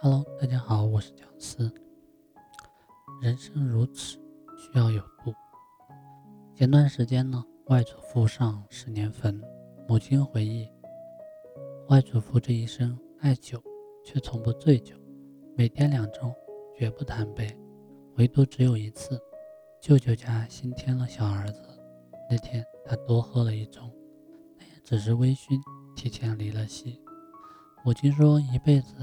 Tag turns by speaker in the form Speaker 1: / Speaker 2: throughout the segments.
Speaker 1: Hello，大家好，我是蒋思。人生如此，需要有度。前段时间呢，外祖父上十年坟，母亲回忆，外祖父这一生爱酒，却从不醉酒，每天两盅，绝不贪杯，唯独只有一次，舅舅家新添了小儿子，那天他多喝了一盅，但也只是微醺，提前离了席。母亲说，一辈子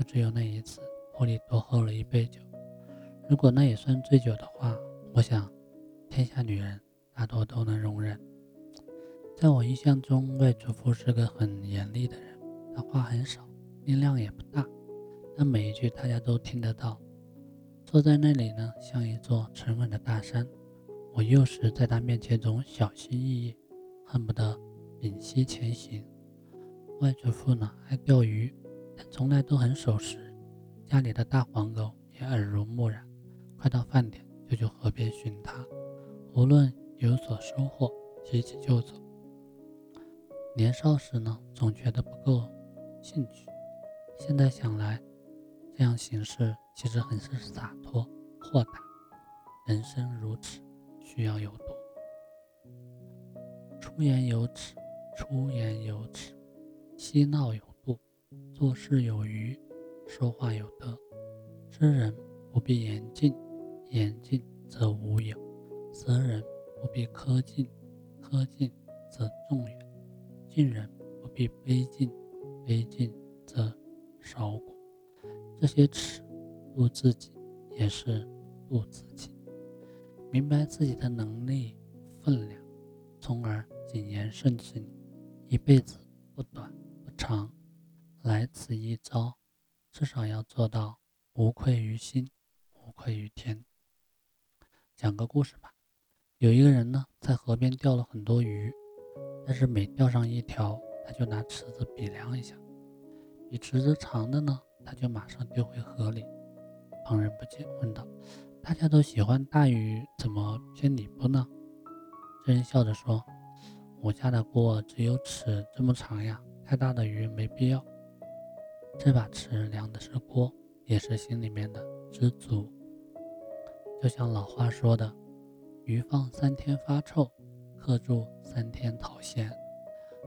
Speaker 1: 就只有那一次，屋里多喝了一杯酒。如果那也算醉酒的话，我想，天下女人大多都能容忍。在我印象中，外祖父是个很严厉的人，他话很少，音量也不大，但每一句大家都听得到。坐在那里呢，像一座沉稳的大山。我幼时在他面前总小心翼翼，恨不得屏息前行。外祖父呢爱钓鱼，从来都很守时。家里的大黄狗也耳濡目染，快到饭点就去河边寻它，无论有所收获，提起就走。年少时呢，总觉得不够兴趣，现在想来，这样行事其实很是洒脱豁达。人生如此，需要有度。出言有尺，出言有尺。嬉闹有，做事有余，说话有德。知人不必言尽，言尽则无有；责人不必苛尽，苛尽则众远；敬人不必卑尽，卑尽则少果。这些尺度自己，也是度自己。明白自己的能力分量，从而谨言慎行。一辈子不短不。长，来此一遭，至少要做到无愧于心，无愧于天。讲个故事吧。有一个人呢，在河边钓了很多鱼，但是每钓上一条，他就拿尺子比量一下，比尺子长的呢，他就马上丢回河里。旁人不解，问道：“大家都喜欢大鱼，怎么偏你不呢？”这人笑着说：“我家的锅只有尺这么长呀。”太大的鱼没必要。这把尺量的是锅，也是心里面的知足。就像老话说的：“鱼放三天发臭，客住三天讨嫌。”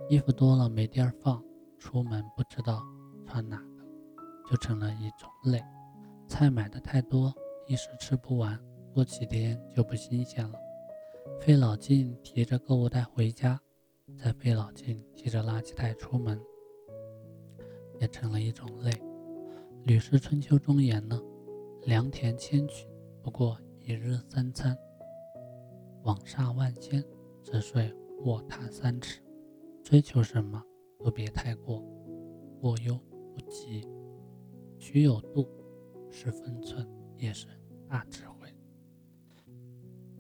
Speaker 1: 衣服多了没地儿放，出门不知道穿哪个，就成了一种累。菜买的太多，一时吃不完，过几天就不新鲜了。费老劲提着购物袋回家。再费老劲提着垃圾袋出门，成了一种累。《吕氏春秋》中言呢：“良田千顷，不过一日三餐；网厦万间，只睡卧榻三尺。”追求什么都别太过，过犹不及。取有度，是分寸，也是大智慧。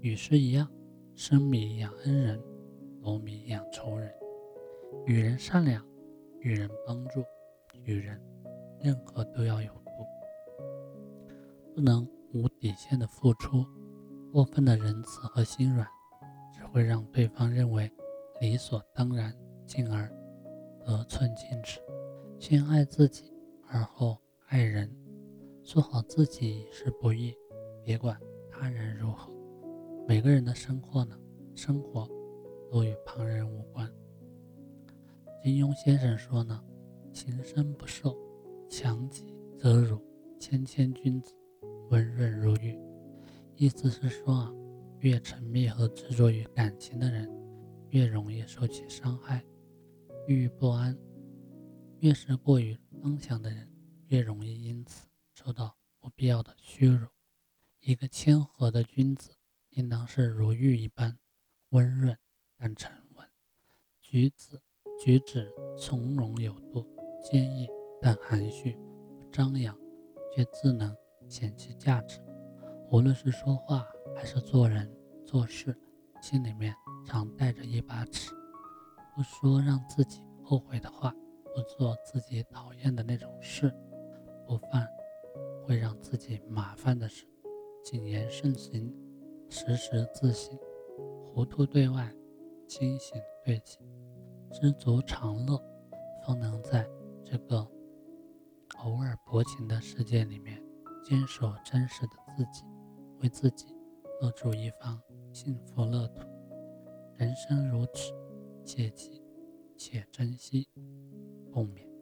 Speaker 1: 与诗一样，生米养恩人。农民养仇人，与人善良，与人帮助，与人任何都要有度，不能无底线的付出。过分的仁慈和心软，只会让对方认为理所当然，进而得寸进尺。先爱自己，而后爱人。做好自己是不易，别管他人如何。每个人的生活呢？生活。都与旁人无关。金庸先生说呢：“情深不寿，强己则辱；谦谦君子，温润如玉。”意思是说啊，越沉迷和执着于感情的人，越容易受其伤害，郁郁不安；越是过于刚强的人，越容易因此受到不必要的屈辱。一个谦和的君子，应当是如玉一般温润。但沉稳，举止举止从容有度，坚毅但含蓄，不张扬，却自能显其价值。无论是说话还是做人做事，心里面常带着一把尺，不说让自己后悔的话，不做自己讨厌的那种事，不犯会让自己麻烦的事，谨言慎行，时时自省，糊涂对外。清醒对己，知足常乐，方能在这个偶尔薄情的世界里面，坚守真实的自己，为自己构筑一方幸福乐土。人生如此，切记且珍惜，共勉。